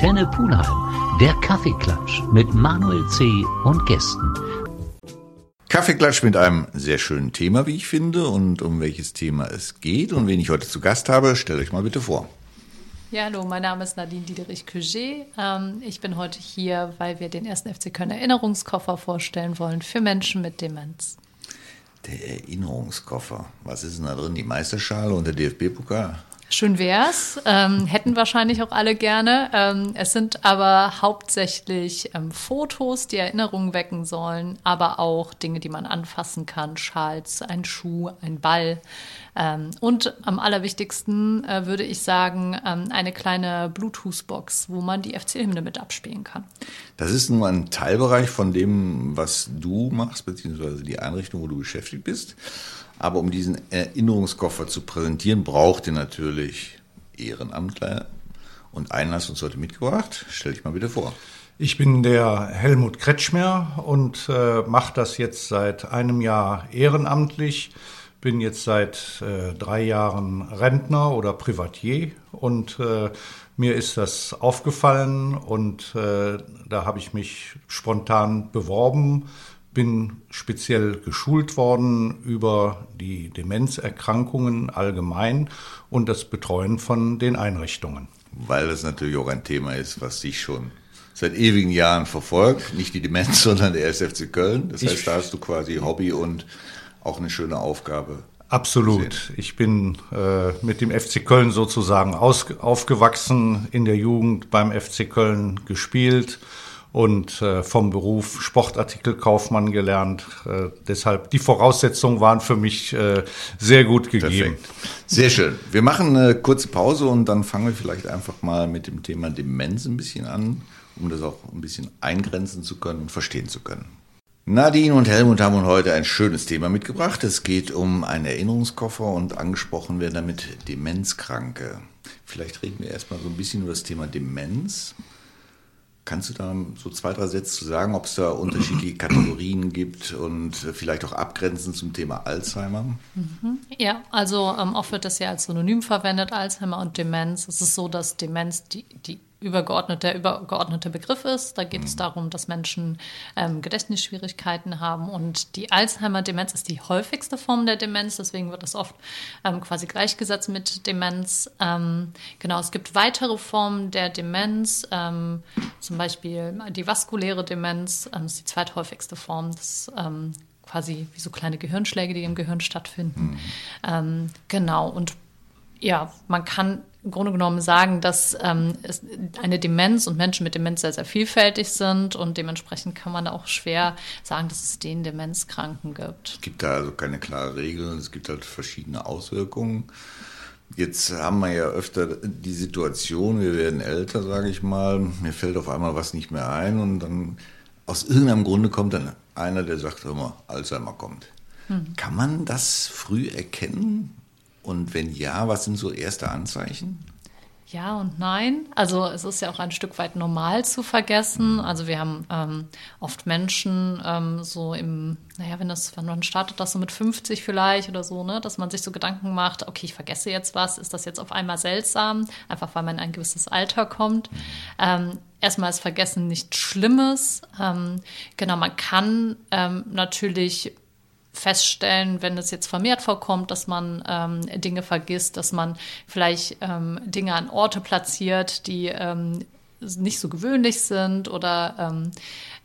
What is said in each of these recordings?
Antenne Pulheim, der Kaffeeklatsch mit Manuel C. und Gästen. Kaffeeklatsch mit einem sehr schönen Thema, wie ich finde, und um welches Thema es geht und wen ich heute zu Gast habe, stellt euch mal bitte vor. Ja, hallo, mein Name ist Nadine Diederich-Cuget. Ähm, ich bin heute hier, weil wir den ersten FC Köln Erinnerungskoffer vorstellen wollen für Menschen mit Demenz. Der Erinnerungskoffer. Was ist denn da drin? Die Meisterschale und der DFB-Pokal? Schön wär's. Ähm, hätten wahrscheinlich auch alle gerne. Ähm, es sind aber hauptsächlich ähm, Fotos, die Erinnerungen wecken sollen, aber auch Dinge, die man anfassen kann. Schals, ein Schuh, ein Ball. Ähm, und am allerwichtigsten äh, würde ich sagen, ähm, eine kleine Bluetooth-Box, wo man die FC-Hymne mit abspielen kann. Das ist nur ein Teilbereich von dem, was du machst, beziehungsweise die Einrichtung, wo du beschäftigt bist. Aber um diesen Erinnerungskoffer zu präsentieren, braucht ihr natürlich Ehrenamtler. Und du uns heute mitgebracht. Stell dich mal bitte vor. Ich bin der Helmut Kretschmer und äh, mache das jetzt seit einem Jahr ehrenamtlich. Bin jetzt seit äh, drei Jahren Rentner oder Privatier und äh, mir ist das aufgefallen und äh, da habe ich mich spontan beworben bin speziell geschult worden über die Demenzerkrankungen allgemein und das Betreuen von den Einrichtungen. Weil das natürlich auch ein Thema ist, was dich schon seit ewigen Jahren verfolgt. Nicht die Demenz, sondern der SFC Köln. Das heißt, ich, da hast du quasi Hobby und auch eine schöne Aufgabe. Absolut. Gesehen. Ich bin äh, mit dem FC Köln sozusagen aus, aufgewachsen, in der Jugend beim FC Köln gespielt und äh, vom Beruf Sportartikelkaufmann gelernt. Äh, deshalb die Voraussetzungen waren für mich äh, sehr gut gegeben. Perfekt. Sehr schön. Wir machen eine kurze Pause und dann fangen wir vielleicht einfach mal mit dem Thema Demenz ein bisschen an, um das auch ein bisschen eingrenzen zu können und verstehen zu können. Nadine und Helmut haben heute ein schönes Thema mitgebracht. Es geht um einen Erinnerungskoffer und angesprochen werden damit Demenzkranke. Vielleicht reden wir erstmal so ein bisschen über das Thema Demenz. Kannst du da so zwei, drei Sätze zu sagen, ob es da unterschiedliche Kategorien gibt und vielleicht auch abgrenzen zum Thema Alzheimer? Mhm. Ja, also ähm, oft wird das ja als Synonym verwendet, Alzheimer und Demenz. Es ist so, dass Demenz die, die übergeordnete, der übergeordnete Begriff ist. Da geht mhm. es darum, dass Menschen ähm, Gedächtnisschwierigkeiten haben und die Alzheimer-Demenz ist die häufigste Form der Demenz, deswegen wird das oft ähm, quasi gleichgesetzt mit Demenz. Ähm, genau, es gibt weitere Formen der Demenz, ähm, zum Beispiel die vaskuläre Demenz, ähm, ist die zweithäufigste Form. Das ähm, quasi wie so kleine Gehirnschläge, die im Gehirn stattfinden. Mhm. genau, und ja, man kann im Grunde genommen sagen, dass ähm, es eine Demenz und Menschen mit Demenz sehr, sehr vielfältig sind und dementsprechend kann man auch schwer sagen, dass es den Demenzkranken gibt. Es gibt da also keine klare Regel, es gibt halt verschiedene Auswirkungen. Jetzt haben wir ja öfter die Situation, wir werden älter, sage ich mal, mir fällt auf einmal was nicht mehr ein und dann aus irgendeinem Grunde kommt dann einer, der sagt immer, Alzheimer kommt. Hm. Kann man das früh erkennen? Und wenn ja, was sind so erste Anzeichen? Ja und nein. Also es ist ja auch ein Stück weit normal zu vergessen. Also wir haben ähm, oft Menschen ähm, so im, naja, wenn das, wenn man startet das so mit 50 vielleicht oder so, ne, dass man sich so Gedanken macht, okay, ich vergesse jetzt was, ist das jetzt auf einmal seltsam, einfach weil man in ein gewisses Alter kommt. Ähm, erstmal ist Vergessen nichts Schlimmes. Ähm, genau, man kann ähm, natürlich feststellen, wenn es jetzt vermehrt vorkommt, dass man ähm, Dinge vergisst, dass man vielleicht ähm, Dinge an Orte platziert, die ähm, nicht so gewöhnlich sind oder ähm,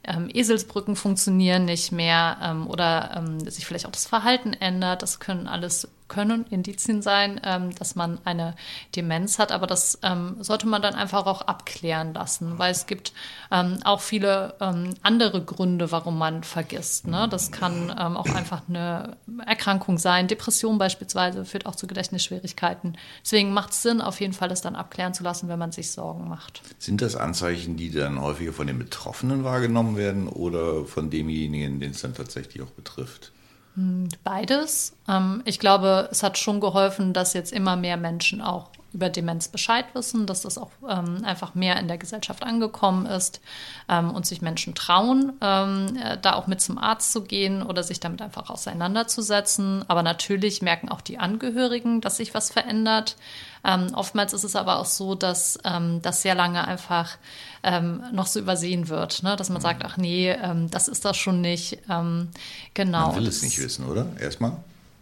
ähm, Eselsbrücken funktionieren nicht mehr ähm, oder sich vielleicht auch das Verhalten ändert. Das können alles können Indizien sein, ähm, dass man eine Demenz hat, aber das ähm, sollte man dann einfach auch abklären lassen, weil es gibt ähm, auch viele andere Gründe, warum man vergisst. Ne? Das kann auch einfach eine Erkrankung sein, Depression beispielsweise führt auch zu Gedächtnisschwierigkeiten. Deswegen macht es Sinn, auf jeden Fall das dann abklären zu lassen, wenn man sich Sorgen macht. Sind das Anzeichen, die dann häufiger von den Betroffenen wahrgenommen werden oder von demjenigen, den es dann tatsächlich auch betrifft? Hm, beides. Ähm, ich glaube, es hat schon geholfen, dass jetzt immer mehr Menschen auch über Demenz Bescheid wissen, dass das auch ähm, einfach mehr in der Gesellschaft angekommen ist ähm, und sich Menschen trauen, äh, da auch mit zum Arzt zu gehen oder sich damit einfach auseinanderzusetzen. Aber natürlich merken auch die Angehörigen, dass sich was verändert. Ähm, oftmals ist es aber auch so, dass ähm, das sehr lange einfach ähm, noch so übersehen wird, ne? dass man sagt, ach nee, ähm, das ist das schon nicht. Ähm, genau. Man will es nicht wissen, oder? Erstmal.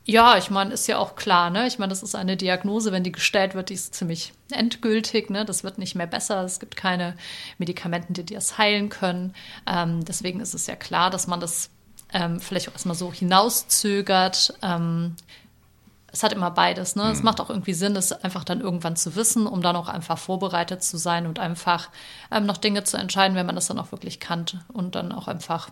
Ja, ich meine, ist ja auch klar, ne? Ich meine, das ist eine Diagnose, wenn die gestellt wird, die ist ziemlich endgültig, ne? Das wird nicht mehr besser. Es gibt keine Medikamenten, die das heilen können. Ähm, deswegen ist es ja klar, dass man das ähm, vielleicht auch erstmal so hinauszögert. Ähm, es hat immer beides. Ne? Mhm. Es macht auch irgendwie Sinn, es einfach dann irgendwann zu wissen, um dann auch einfach vorbereitet zu sein und einfach ähm, noch Dinge zu entscheiden, wenn man das dann auch wirklich kannte und dann auch einfach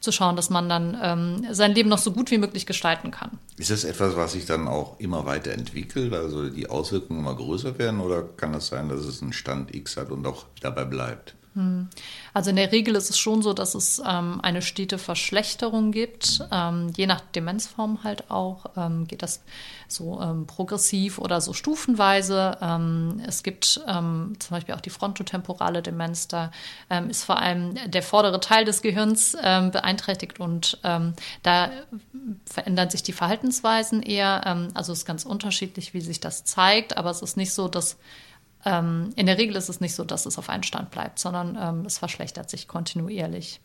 zu schauen, dass man dann ähm, sein Leben noch so gut wie möglich gestalten kann. Ist das etwas, was sich dann auch immer weiter entwickelt, also die Auswirkungen immer größer werden oder kann das sein, dass es einen Stand X hat und auch dabei bleibt? Hm. Also in der Regel ist es schon so, dass es ähm, eine stete Verschlechterung gibt. Ähm, je nach Demenzform halt auch ähm, geht das so ähm, progressiv oder so stufenweise. Ähm, es gibt ähm, zum Beispiel auch die frontotemporale Demenz. Da ist vor allem der vordere Teil des Gehirns beeinträchtigt und da verändern sich die Verhaltensweisen eher. also es ist ganz unterschiedlich, wie sich das zeigt, aber es ist nicht so, dass ähm, in der Regel ist es nicht so, dass es auf einen Stand bleibt, sondern ähm, es verschlechtert sich kontinuierlich.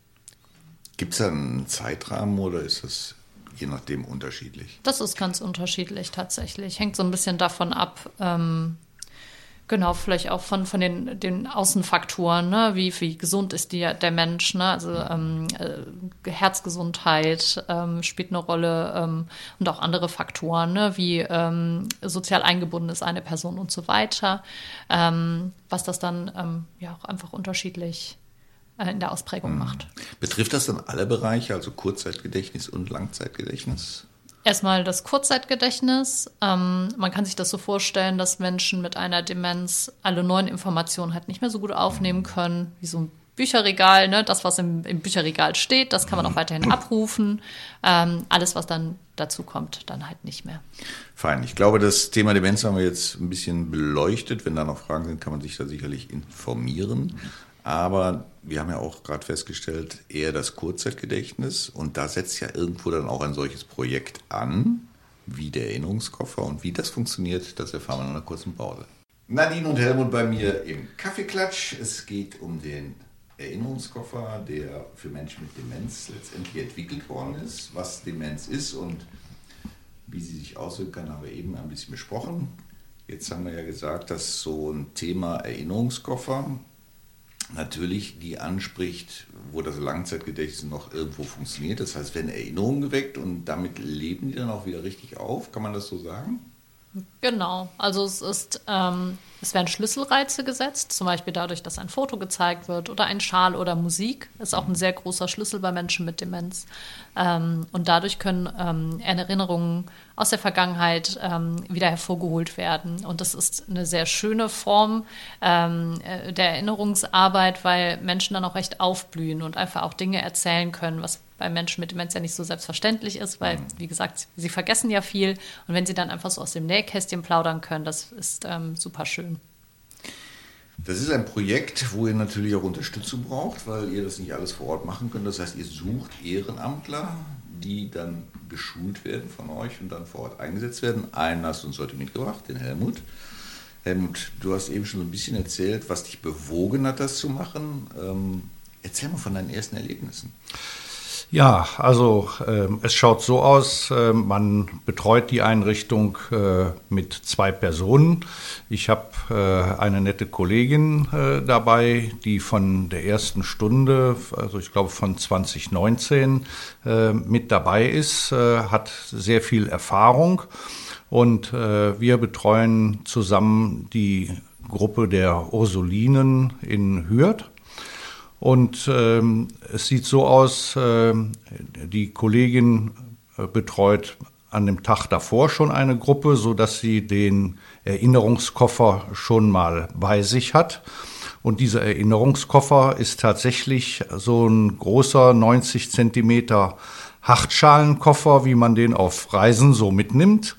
Gibt es da einen Zeitrahmen oder ist es je nachdem unterschiedlich? Das ist ganz unterschiedlich tatsächlich. Hängt so ein bisschen davon ab, ähm, Genau, vielleicht auch von, von den, den Außenfaktoren, ne? wie, wie gesund ist die, der Mensch, ne? also ähm, äh, Herzgesundheit ähm, spielt eine Rolle ähm, und auch andere Faktoren, ne? wie ähm, sozial eingebunden ist eine Person und so weiter, ähm, was das dann ähm, ja auch einfach unterschiedlich äh, in der Ausprägung mhm. macht. Betrifft das dann alle Bereiche, also Kurzzeitgedächtnis und Langzeitgedächtnis? Erstmal das Kurzzeitgedächtnis. Ähm, man kann sich das so vorstellen, dass Menschen mit einer Demenz alle neuen Informationen halt nicht mehr so gut aufnehmen können, wie so ein Bücherregal. Ne? Das, was im, im Bücherregal steht, das kann man auch weiterhin abrufen. Ähm, alles, was dann dazu kommt, dann halt nicht mehr. Fein. Ich glaube, das Thema Demenz haben wir jetzt ein bisschen beleuchtet. Wenn da noch Fragen sind, kann man sich da sicherlich informieren. Aber wir haben ja auch gerade festgestellt, eher das Kurzzeitgedächtnis. Und da setzt ja irgendwo dann auch ein solches Projekt an, wie der Erinnerungskoffer. Und wie das funktioniert, das erfahren wir in einer kurzen Pause. Nadine und Helmut bei mir im Kaffeeklatsch. Es geht um den Erinnerungskoffer, der für Menschen mit Demenz letztendlich entwickelt worden ist. Was Demenz ist und wie sie sich auswirken kann, haben wir eben ein bisschen besprochen. Jetzt haben wir ja gesagt, dass so ein Thema Erinnerungskoffer natürlich die anspricht, wo das Langzeitgedächtnis noch irgendwo funktioniert. Das heißt, werden Erinnerungen geweckt und damit leben die dann auch wieder richtig auf. Kann man das so sagen? Genau, also es ist, ähm, es werden Schlüsselreize gesetzt, zum Beispiel dadurch, dass ein Foto gezeigt wird oder ein Schal oder Musik, ist auch ein sehr großer Schlüssel bei Menschen mit Demenz. Ähm, und dadurch können ähm, Erinnerungen aus der Vergangenheit ähm, wieder hervorgeholt werden. Und das ist eine sehr schöne Form ähm, äh, der Erinnerungsarbeit, weil Menschen dann auch recht aufblühen und einfach auch Dinge erzählen können, was bei Menschen mit Demenz ja nicht so selbstverständlich ist, weil, mhm. wie gesagt, sie vergessen ja viel. Und wenn sie dann einfach so aus dem Nähkästchen plaudern können, das ist ähm, super schön. Das ist ein Projekt, wo ihr natürlich auch Unterstützung braucht, weil ihr das nicht alles vor Ort machen könnt. Das heißt, ihr sucht Ehrenamtler, die dann geschult werden von euch und dann vor Ort eingesetzt werden. Einen hast du uns heute mitgebracht, den Helmut. Helmut, du hast eben schon so ein bisschen erzählt, was dich bewogen hat, das zu machen. Ähm, erzähl mal von deinen ersten Erlebnissen. Ja, also äh, es schaut so aus, äh, man betreut die Einrichtung äh, mit zwei Personen. Ich habe äh, eine nette Kollegin äh, dabei, die von der ersten Stunde, also ich glaube von 2019, äh, mit dabei ist, hat sehr viel Erfahrung und wir betreuen zusammen die Gruppe der Ursulinen in Hürth. Und ähm, es sieht so aus, äh, die Kollegin äh, betreut an dem Tag davor schon eine Gruppe, so dass sie den Erinnerungskoffer schon mal bei sich hat. Und dieser Erinnerungskoffer ist tatsächlich so ein großer 90 Zentimeter Hartschalenkoffer, wie man den auf Reisen so mitnimmt.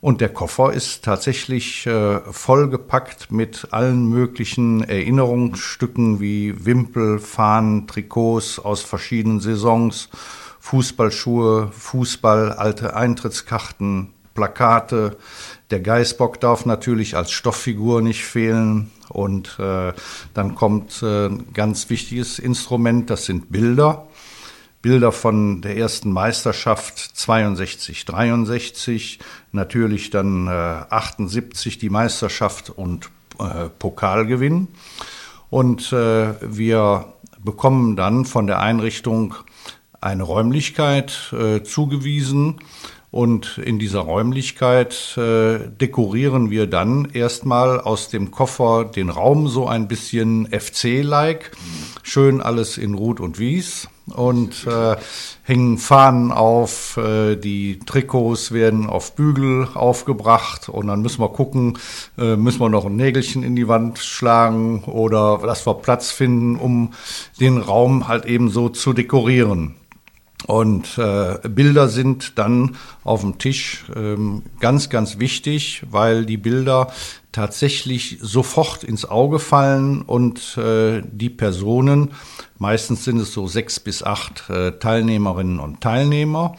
Und der Koffer ist tatsächlich äh, vollgepackt mit allen möglichen Erinnerungsstücken wie Wimpel, Fahnen, Trikots aus verschiedenen Saisons, Fußballschuhe, Fußball, alte Eintrittskarten, Plakate. Der Geißbock darf natürlich als Stofffigur nicht fehlen. Und äh, dann kommt äh, ein ganz wichtiges Instrument, das sind Bilder. Bilder von der ersten Meisterschaft 62, 63, natürlich dann äh, 78 die Meisterschaft und äh, Pokalgewinn. Und äh, wir bekommen dann von der Einrichtung eine Räumlichkeit äh, zugewiesen, und in dieser Räumlichkeit äh, dekorieren wir dann erstmal aus dem Koffer den Raum so ein bisschen FC-like. Schön alles in Rot und Wies. Und äh, hängen Fahnen auf, äh, die Trikots werden auf Bügel aufgebracht und dann müssen wir gucken, äh, müssen wir noch ein Nägelchen in die Wand schlagen oder dass wir Platz finden, um den Raum halt eben so zu dekorieren. Und äh, Bilder sind dann auf dem Tisch ähm, ganz, ganz wichtig, weil die Bilder tatsächlich sofort ins Auge fallen und äh, die Personen, meistens sind es so sechs bis acht äh, Teilnehmerinnen und Teilnehmer,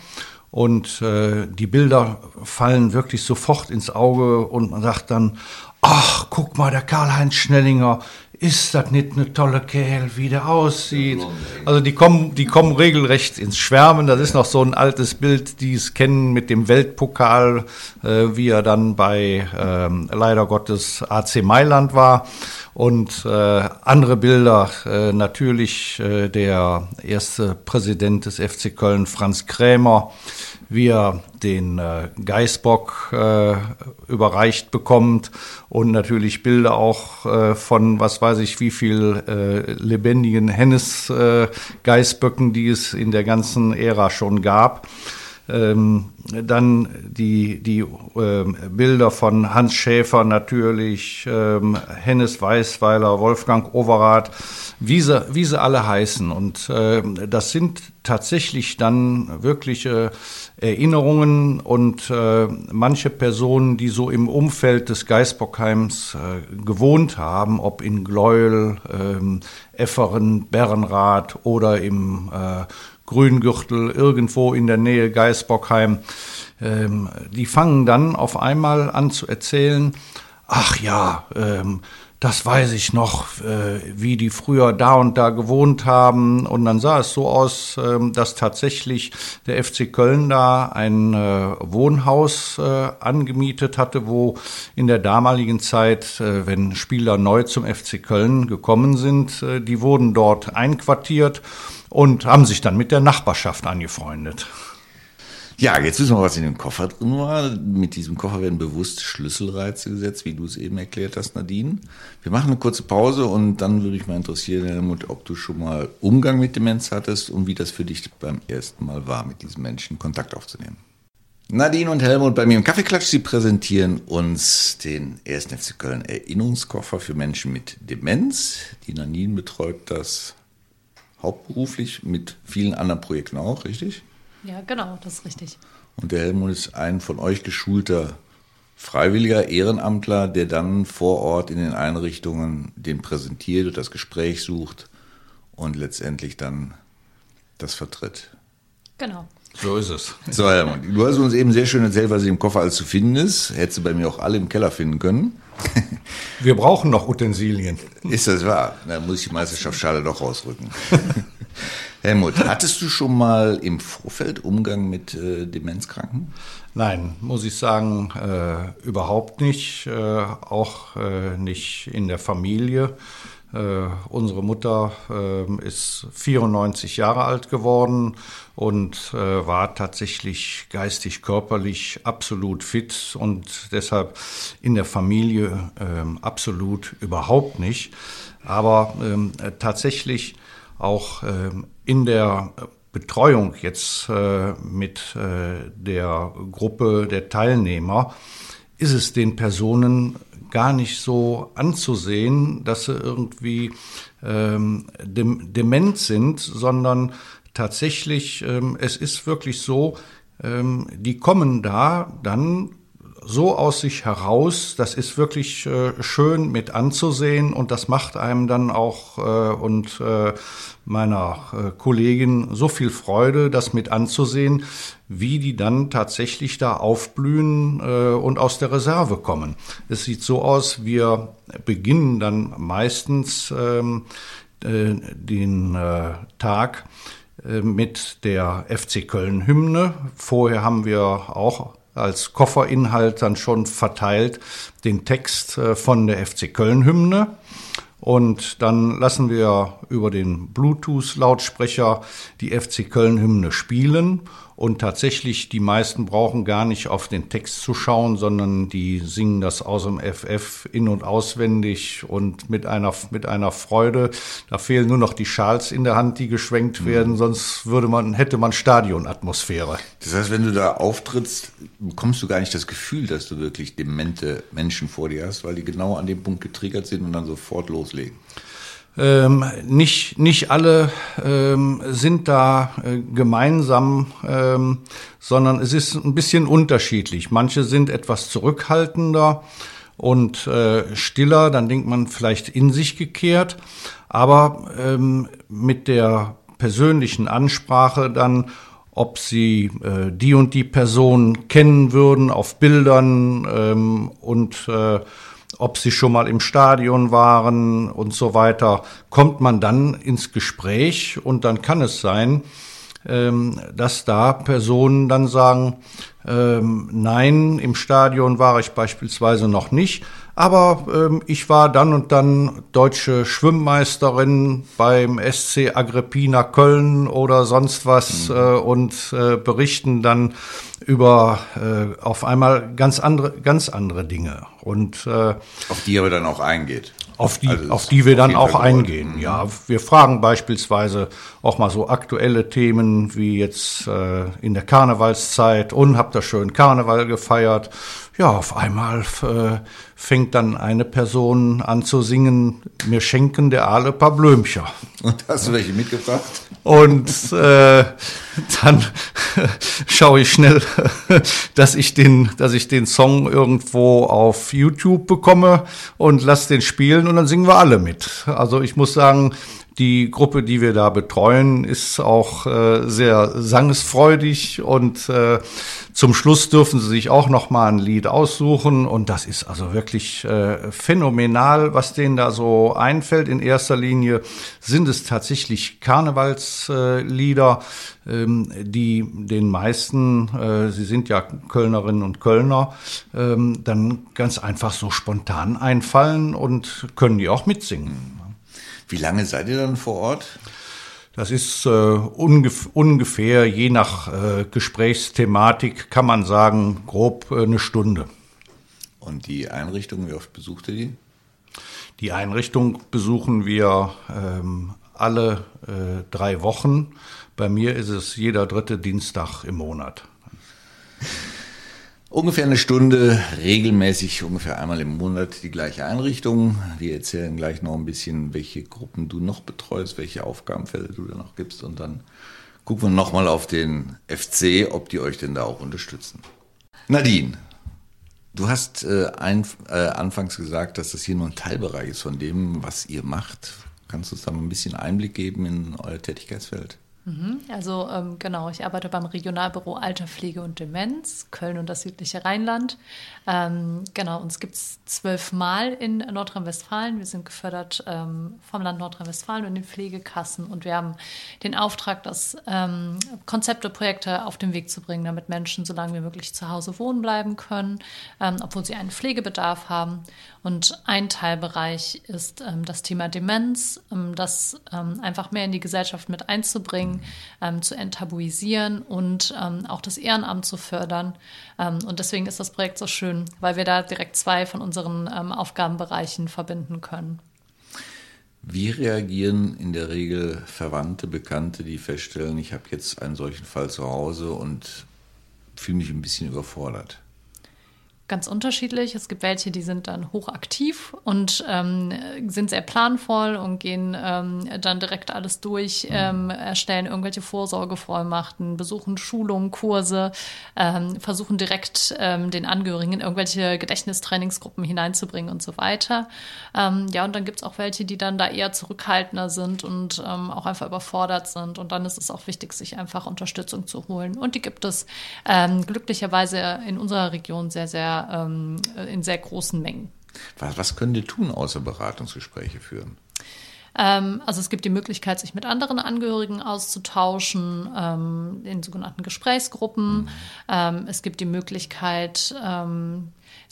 und äh, die Bilder fallen wirklich sofort ins Auge und man sagt dann, ach, guck mal, der Karl-Heinz Schnellinger, ist das nicht eine tolle Kerl, wie der aussieht? Also die kommen, die kommen regelrecht ins Schwärmen. Das ist noch so ein altes Bild, die es kennen mit dem Weltpokal, äh, wie er dann bei ähm, leider Gottes AC Mailand war. Und äh, andere Bilder, äh, natürlich äh, der erste Präsident des FC Köln, Franz Krämer, wie er den äh, Geißbock äh, überreicht bekommt und natürlich Bilder auch äh, von was weiß ich wie viel äh, lebendigen Hennes äh, Geißböcken, die es in der ganzen Ära schon gab. Ähm, dann die, die ähm, Bilder von Hans Schäfer natürlich, ähm, Hennes Weißweiler, Wolfgang Overath, wie sie, wie sie alle heißen. Und äh, das sind tatsächlich dann wirkliche Erinnerungen und äh, manche Personen, die so im Umfeld des Geisbockheims äh, gewohnt haben, ob in Gleuel, ähm, Efferen, Bernrath oder im äh, Grüngürtel, irgendwo in der Nähe Geisbockheim, ähm, die fangen dann auf einmal an zu erzählen, ach ja, ähm, das weiß ich noch, äh, wie die früher da und da gewohnt haben. Und dann sah es so aus, äh, dass tatsächlich der FC Köln da ein äh, Wohnhaus äh, angemietet hatte, wo in der damaligen Zeit, äh, wenn Spieler neu zum FC Köln gekommen sind, äh, die wurden dort einquartiert und haben sich dann mit der Nachbarschaft angefreundet. Ja, jetzt wissen wir, was in dem Koffer drin war. Mit diesem Koffer werden bewusst Schlüsselreize gesetzt, wie du es eben erklärt hast, Nadine. Wir machen eine kurze Pause und dann würde ich mal interessieren, Helmut, ob du schon mal Umgang mit Demenz hattest und wie das für dich beim ersten Mal war, mit diesen Menschen Kontakt aufzunehmen. Nadine und Helmut bei mir im Kaffeeklatsch, sie präsentieren uns den 1. FC Köln Erinnerungskoffer für Menschen mit Demenz. Die Nadine betreut das hauptberuflich mit vielen anderen Projekten auch, richtig? Ja, genau, das ist richtig. Und der Helmut ist ein von euch geschulter freiwilliger Ehrenamtler, der dann vor Ort in den Einrichtungen den präsentiert und das Gespräch sucht und letztendlich dann das vertritt. Genau. So ist es. So, Helmut, du hast uns eben sehr schön erzählt, was im Koffer alles zu finden ist. Hättest du bei mir auch alle im Keller finden können. Wir brauchen noch Utensilien. Ist das wahr? Dann muss ich die Meisterschaftsschale doch rausrücken. Helmut, hattest du schon mal im Vorfeld Umgang mit äh, Demenzkranken? Nein, muss ich sagen, äh, überhaupt nicht. Äh, auch äh, nicht in der Familie. Äh, unsere Mutter äh, ist 94 Jahre alt geworden und äh, war tatsächlich geistig, körperlich absolut fit und deshalb in der Familie äh, absolut überhaupt nicht. Aber ähm, tatsächlich auch ähm, in der Betreuung jetzt äh, mit äh, der Gruppe der Teilnehmer ist es den Personen gar nicht so anzusehen, dass sie irgendwie ähm, dem, dement sind, sondern tatsächlich, ähm, es ist wirklich so, ähm, die kommen da dann so aus sich heraus, das ist wirklich äh, schön mit anzusehen und das macht einem dann auch äh, und äh, meiner äh, Kollegin so viel Freude, das mit anzusehen, wie die dann tatsächlich da aufblühen äh, und aus der Reserve kommen. Es sieht so aus, wir beginnen dann meistens ähm, äh, den Tag mit der FC Köln Hymne. Vorher haben wir auch als Kofferinhalt dann schon verteilt den Text äh, von der FC Köln Hymne. Und dann lassen wir über den Bluetooth-Lautsprecher die FC Köln-Hymne spielen. Und tatsächlich, die meisten brauchen gar nicht auf den Text zu schauen, sondern die singen das aus dem FF in- und auswendig und mit einer, mit einer Freude. Da fehlen nur noch die Schals in der Hand, die geschwenkt mhm. werden, sonst würde man, hätte man Stadionatmosphäre. Das heißt, wenn du da auftrittst, bekommst du gar nicht das Gefühl, dass du wirklich demente Menschen vor dir hast, weil die genau an dem Punkt getriggert sind und dann sofort loslegen. Ähm, nicht, nicht alle ähm, sind da äh, gemeinsam, ähm, sondern es ist ein bisschen unterschiedlich. Manche sind etwas zurückhaltender und äh, stiller, dann denkt man vielleicht in sich gekehrt, aber ähm, mit der persönlichen Ansprache dann, ob sie äh, die und die Person kennen würden auf Bildern ähm, und äh, ob sie schon mal im Stadion waren und so weiter, kommt man dann ins Gespräch und dann kann es sein, ähm, dass da Personen dann sagen, ähm, nein, im Stadion war ich beispielsweise noch nicht, aber ähm, ich war dann und dann deutsche Schwimmmeisterin beim SC Agrippina Köln oder sonst was mhm. äh, und äh, berichten dann über äh, auf einmal ganz andere, ganz andere Dinge. Und äh, auf die aber dann auch eingeht. Auf die, also auf die wir dann auch eingehen. Mhm. Ja, wir fragen beispielsweise auch mal so aktuelle Themen wie jetzt äh, in der Karnevalszeit und habt ihr schön Karneval gefeiert? Ja, auf einmal äh, fängt dann eine Person an zu singen, mir schenken der Aale paar Blömcher. Und hast du welche mitgebracht? Und äh, dann schaue ich schnell, dass ich den, dass ich den Song irgendwo auf YouTube bekomme und lass den spielen und dann singen wir alle mit. Also ich muss sagen, die Gruppe, die wir da betreuen, ist auch äh, sehr sangesfreudig und äh, zum Schluss dürfen sie sich auch noch mal ein Lied aussuchen und das ist also wirklich äh, phänomenal, was denen da so einfällt. In erster Linie sind es tatsächlich Karnevalslieder, ähm, die den meisten, äh, sie sind ja Kölnerinnen und Kölner, ähm, dann ganz einfach so spontan einfallen und können die auch mitsingen. Wie lange seid ihr dann vor Ort? Das ist äh, ungef ungefähr, je nach äh, Gesprächsthematik, kann man sagen, grob äh, eine Stunde. Und die Einrichtung, wie oft besucht ihr die? Die Einrichtung besuchen wir ähm, alle äh, drei Wochen. Bei mir ist es jeder dritte Dienstag im Monat. Ungefähr eine Stunde, regelmäßig ungefähr einmal im Monat die gleiche Einrichtung. Wir erzählen gleich noch ein bisschen, welche Gruppen du noch betreust, welche Aufgabenfälle du da noch gibst und dann gucken wir nochmal auf den FC, ob die euch denn da auch unterstützen. Nadine, du hast äh, ein, äh, anfangs gesagt, dass das hier nur ein Teilbereich ist von dem, was ihr macht. Kannst du uns da mal ein bisschen Einblick geben in euer Tätigkeitsfeld? Mhm. Also ähm, genau, ich arbeite beim Regionalbüro Alterpflege und Demenz, Köln und das südliche Rheinland. Ähm, genau, uns gibt es zwölfmal in Nordrhein-Westfalen. Wir sind gefördert ähm, vom Land Nordrhein-Westfalen und den Pflegekassen und wir haben den Auftrag, das ähm, Konzepte, Projekte auf den Weg zu bringen, damit Menschen so lange wie möglich zu Hause wohnen bleiben können, ähm, obwohl sie einen Pflegebedarf haben. Und ein Teilbereich ist ähm, das Thema Demenz, ähm, das einfach mehr in die Gesellschaft mit einzubringen, zu enttabuisieren und auch das Ehrenamt zu fördern. Und deswegen ist das Projekt so schön, weil wir da direkt zwei von unseren Aufgabenbereichen verbinden können. Wie reagieren in der Regel Verwandte, Bekannte, die feststellen, ich habe jetzt einen solchen Fall zu Hause und fühle mich ein bisschen überfordert? Ganz unterschiedlich. Es gibt welche, die sind dann hochaktiv und ähm, sind sehr planvoll und gehen ähm, dann direkt alles durch, mhm. ähm, erstellen irgendwelche Vorsorgevollmachten, besuchen Schulungen, Kurse, ähm, versuchen direkt ähm, den Angehörigen in irgendwelche Gedächtnistrainingsgruppen hineinzubringen und so weiter. Ähm, ja, und dann gibt es auch welche, die dann da eher zurückhaltender sind und auch einfach überfordert sind. Und dann ist es auch wichtig, sich einfach Unterstützung zu holen. Und die gibt es glücklicherweise in unserer Region sehr, sehr ähm, in sehr großen Mengen. Was, was können die tun, außer Beratungsgespräche führen? Ähm, also es gibt die Möglichkeit, sich mit anderen Angehörigen auszutauschen, ähm, in sogenannten Gesprächsgruppen. Mhm. Ähm, es gibt die Möglichkeit,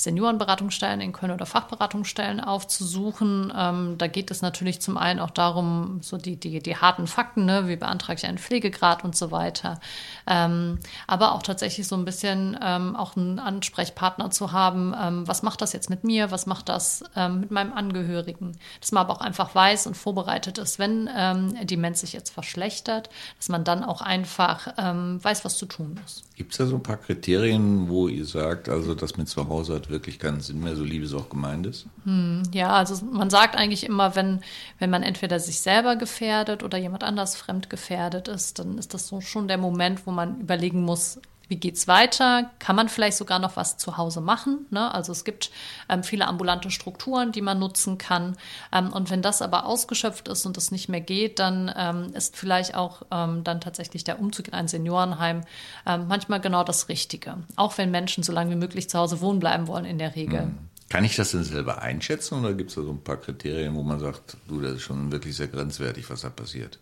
Seniorenberatungsstellen in Köln oder Fachberatungsstellen aufzusuchen. Ähm, da geht es natürlich zum einen auch darum, so die, die, die harten Fakten, ne? wie beantrage ich einen Pflegegrad und so weiter. Ähm, aber auch tatsächlich so ein bisschen ähm, auch einen Ansprechpartner zu haben, ähm, was macht das jetzt mit mir, was macht das ähm, mit meinem Angehörigen. Dass man aber auch einfach weiß und vorbereitet ist, wenn ähm, Demenz sich jetzt verschlechtert, dass man dann auch einfach weiß, was zu tun muss. Gibt es da so ein paar Kriterien, wo ihr sagt, also das mit zu Hause hat wirklich keinen Sinn mehr, so lieb es auch gemeint ist? Hm, ja, also man sagt eigentlich immer, wenn, wenn man entweder sich selber gefährdet oder jemand anders fremd gefährdet ist, dann ist das so schon der Moment, wo man überlegen muss, wie geht's weiter? Kann man vielleicht sogar noch was zu Hause machen? Ne? Also es gibt ähm, viele ambulante Strukturen, die man nutzen kann. Ähm, und wenn das aber ausgeschöpft ist und es nicht mehr geht, dann ähm, ist vielleicht auch ähm, dann tatsächlich der Umzug in ein Seniorenheim ähm, manchmal genau das Richtige. Auch wenn Menschen so lange wie möglich zu Hause wohnen bleiben wollen in der Regel. Mhm. Kann ich das denn selber einschätzen oder gibt es da so ein paar Kriterien, wo man sagt, du, das ist schon wirklich sehr grenzwertig, was da passiert?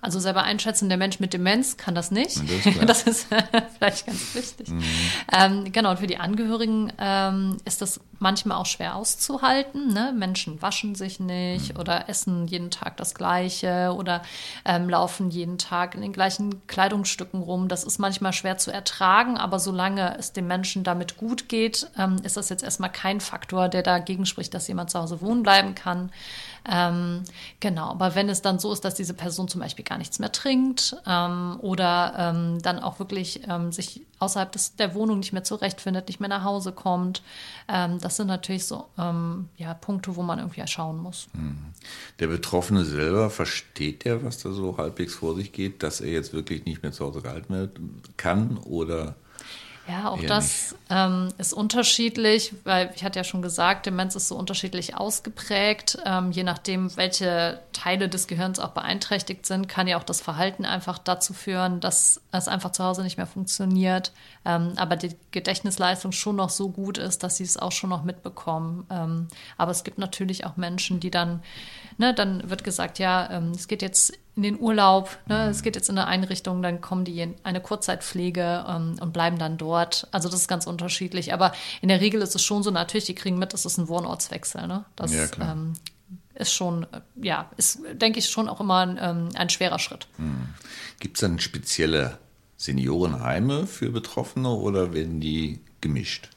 Also selber einschätzen, der Mensch mit Demenz kann das nicht. Das ist, das ist vielleicht ganz wichtig. Mhm. Ähm, genau, und für die Angehörigen ähm, ist das manchmal auch schwer auszuhalten. Ne? Menschen waschen sich nicht mhm. oder essen jeden Tag das Gleiche oder ähm, laufen jeden Tag in den gleichen Kleidungsstücken rum. Das ist manchmal schwer zu ertragen, aber solange es dem Menschen damit gut geht, ähm, ist das jetzt erstmal kein Faktor, der dagegen spricht, dass jemand zu Hause wohnen bleiben kann. Ähm, genau, aber wenn es dann so ist, dass diese Person zum Beispiel gar nichts mehr trinkt ähm, oder ähm, dann auch wirklich ähm, sich außerhalb des, der Wohnung nicht mehr zurechtfindet, nicht mehr nach Hause kommt, ähm, das sind natürlich so ähm, ja, Punkte, wo man irgendwie schauen muss. Mhm. Der Betroffene selber, versteht der, was da so halbwegs vor sich geht, dass er jetzt wirklich nicht mehr zu Hause gehalten werden kann oder ja, auch das ähm, ist unterschiedlich, weil ich hatte ja schon gesagt, Demenz ist so unterschiedlich ausgeprägt. Ähm, je nachdem, welche Teile des Gehirns auch beeinträchtigt sind, kann ja auch das Verhalten einfach dazu führen, dass es einfach zu Hause nicht mehr funktioniert. Ähm, aber die Gedächtnisleistung schon noch so gut ist, dass sie es auch schon noch mitbekommen. Ähm, aber es gibt natürlich auch Menschen, die dann, ne, dann wird gesagt, ja, ähm, es geht jetzt in den Urlaub, ne, es geht jetzt in eine Einrichtung, dann kommen die in eine Kurzzeitpflege ähm, und bleiben dann dort. Also das ist ganz unterschiedlich. Aber in der Regel ist es schon so, natürlich, die kriegen mit, es ist ein Wohnortswechsel. Ne? Das ja, ähm, ist schon, ja, ist, denke ich, schon auch immer ein, ähm, ein schwerer Schritt. Hm. Gibt es dann spezielle Seniorenheime für Betroffene oder werden die gemischt?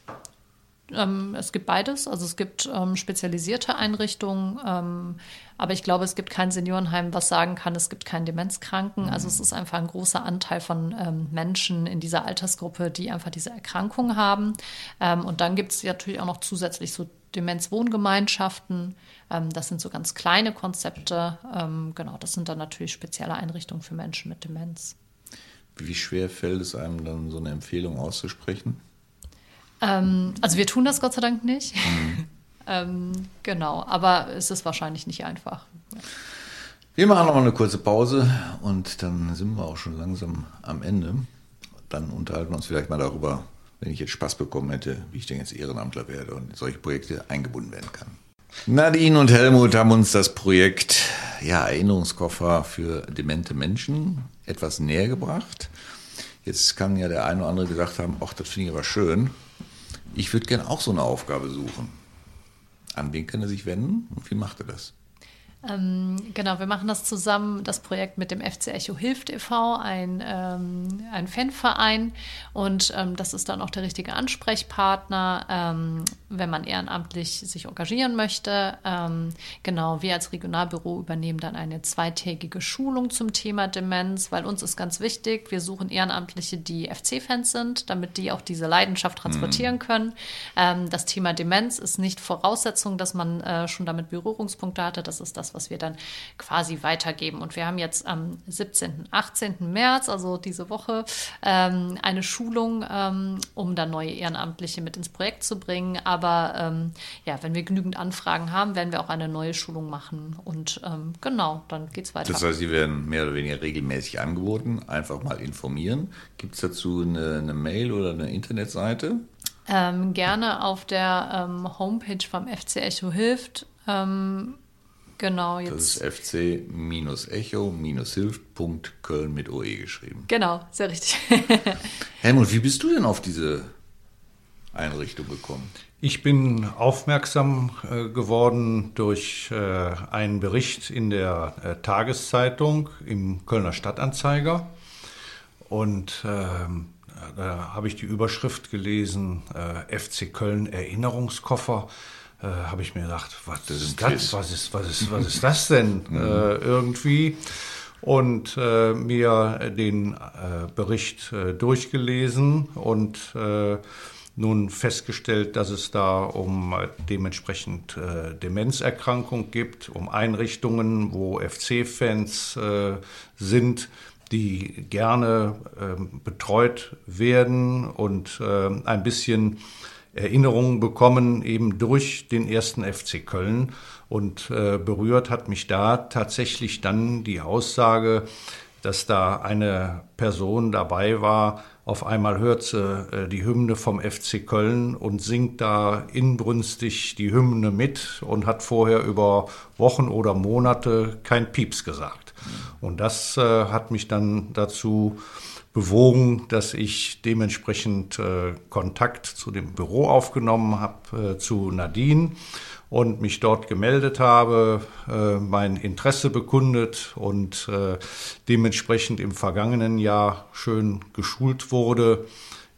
Ähm, es gibt beides. Also es gibt ähm, spezialisierte Einrichtungen, ähm, aber ich glaube, es gibt kein Seniorenheim, was sagen kann, es gibt keinen Demenzkranken. Also es ist einfach ein großer Anteil von ähm, Menschen in dieser Altersgruppe, die einfach diese Erkrankung haben. Ähm, und dann gibt es natürlich auch noch zusätzlich so Demenzwohngemeinschaften. Ähm, das sind so ganz kleine Konzepte. genau, das sind dann natürlich spezielle Einrichtungen für Menschen mit Demenz. Wie schwer fällt es einem dann, so eine Empfehlung auszusprechen? Ähm, also wir tun das Gott sei Dank nicht. Mhm. ähm, genau, aber es ist wahrscheinlich nicht einfach. Wir machen noch mal eine kurze Pause und dann sind wir auch schon langsam am Ende. Dann unterhalten wir uns vielleicht mal darüber, wenn ich jetzt Spaß bekommen hätte, wie ich denn jetzt Ehrenamtler werde und in solche Projekte eingebunden werden kann. Nadine und Helmut haben uns das Projekt ja, Erinnerungskoffer für demente Menschen etwas näher gebracht. Jetzt kann ja der eine oder andere gesagt haben, ach, das finde ich aber schön. Ich würde gerne auch so eine Aufgabe suchen. An wen kann er sich wenden und wie macht er das? Ähm, genau, wir machen das zusammen, das Projekt mit dem FC Echo Hilft e.V., ein, ähm, ein Fanverein. Und ähm, das ist dann auch der richtige Ansprechpartner, ähm, wenn man ehrenamtlich sich engagieren möchte. Ähm, genau, wir als Regionalbüro übernehmen dann eine zweitägige Schulung zum Thema Demenz, weil uns ist ganz wichtig, wir suchen Ehrenamtliche, die FC-Fans sind, damit die auch diese Leidenschaft transportieren mhm. können. Ähm, das Thema Demenz ist nicht Voraussetzung, dass man äh, schon damit Berührungspunkte hatte. Das ist das, was wir dann quasi weitergeben. Und wir haben jetzt am 17., 18. März, also diese Woche, ähm, eine Schulung, ähm, um dann neue Ehrenamtliche mit ins Projekt zu bringen. Aber ähm, ja, wenn wir genügend Anfragen haben, werden wir auch eine neue Schulung machen. Und ähm, genau, dann geht es weiter. Das heißt, sie werden mehr oder weniger regelmäßig angeboten. Einfach mal informieren. Gibt es dazu eine, eine Mail oder eine Internetseite? Ähm, gerne auf der ähm, Homepage vom FC Echo hilft. Ähm, Genau, jetzt. Das ist fc-echo-hilft.köln mit OE geschrieben. Genau, sehr richtig. Helmut, wie bist du denn auf diese Einrichtung gekommen? Ich bin aufmerksam äh, geworden durch äh, einen Bericht in der äh, Tageszeitung im Kölner Stadtanzeiger. Und ähm, da habe ich die Überschrift gelesen, FC Köln Erinnerungskoffer äh, habe ich mir gedacht, was ist das? Was ist, was ist, was ist das denn mhm. äh, irgendwie? Und äh, mir den äh, Bericht äh, durchgelesen und äh, nun festgestellt, dass es da um dementsprechend Demenzerkrankung gibt, um Einrichtungen, wo FC-Fans sind, die gerne ähm, betreut werden und ein bisschen Erinnerungen bekommen, eben durch den ersten FC Köln. Und äh, berührt hat mich da tatsächlich dann die Aussage, dass da eine Person dabei war, auf einmal hört sie äh, die Hymne vom FC Köln und singt da inbrünstig die Hymne mit und hat vorher über Wochen oder Monate kein Pieps gesagt. Und das äh, hat mich dann dazu bewogen, dass ich dementsprechend äh, Kontakt zu dem Büro aufgenommen habe, äh, zu Nadine und mich dort gemeldet habe, äh, mein Interesse bekundet und äh, dementsprechend im vergangenen Jahr schön geschult wurde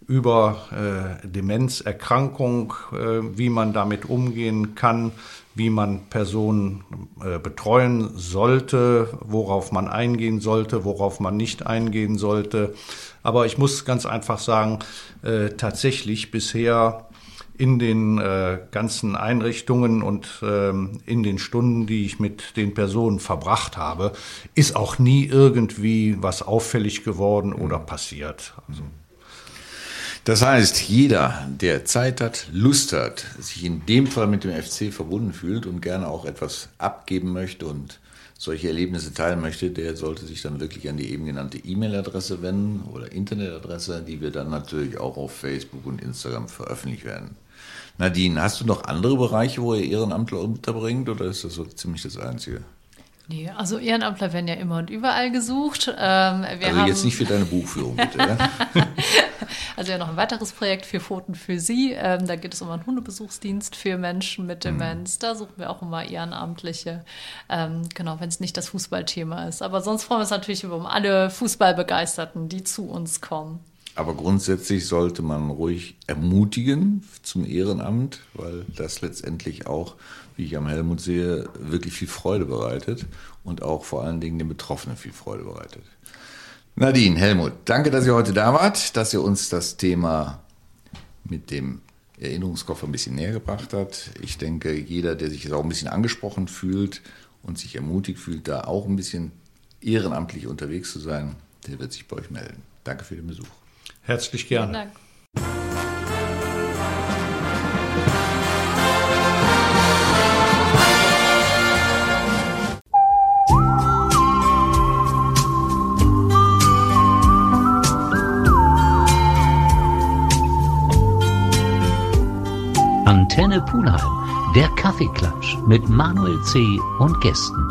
über äh, Demenzerkrankung, äh, wie man damit umgehen kann, wie man Personen äh, betreuen sollte, worauf man eingehen sollte, worauf man nicht eingehen sollte. Aber ich muss ganz einfach sagen, äh, tatsächlich bisher in den äh, ganzen Einrichtungen und ähm, in den Stunden, die ich mit den Personen verbracht habe, ist auch nie irgendwie was auffällig geworden oder passiert. Also, das heißt, jeder, der Zeit hat, Lust hat, sich in dem Fall mit dem FC verbunden fühlt und gerne auch etwas abgeben möchte und solche Erlebnisse teilen möchte, der sollte sich dann wirklich an die eben genannte E-Mail-Adresse wenden oder Internetadresse, die wir dann natürlich auch auf Facebook und Instagram veröffentlicht werden. Nadine, hast du noch andere Bereiche, wo ihr Ehrenamtler unterbringt oder ist das so ziemlich das Einzige? Nee, also Ehrenamtler werden ja immer und überall gesucht. Ähm, also haben, jetzt nicht für deine Buchführung, bitte. ja? Also ja noch ein weiteres Projekt, für Pfoten für Sie. Ähm, da geht es um einen Hundebesuchsdienst für Menschen mit mhm. Demenz. Da suchen wir auch immer Ehrenamtliche. Ähm, genau, wenn es nicht das Fußballthema ist. Aber sonst freuen wir uns natürlich über alle Fußballbegeisterten, die zu uns kommen. Aber grundsätzlich sollte man ruhig ermutigen zum Ehrenamt, weil das letztendlich auch, wie ich am Helmut sehe, wirklich viel Freude bereitet und auch vor allen Dingen den Betroffenen viel Freude bereitet. Nadine, Helmut, danke, dass ihr heute da wart, dass ihr uns das Thema mit dem Erinnerungskoffer ein bisschen näher gebracht hat. Ich denke, jeder, der sich jetzt auch ein bisschen angesprochen fühlt und sich ermutigt fühlt, da auch ein bisschen ehrenamtlich unterwegs zu sein, der wird sich bei euch melden. Danke für den Besuch. Herzlich gerne. Vielen Dank. Antenne Pulheim, der Kaffeeklatsch mit Manuel C. und Gästen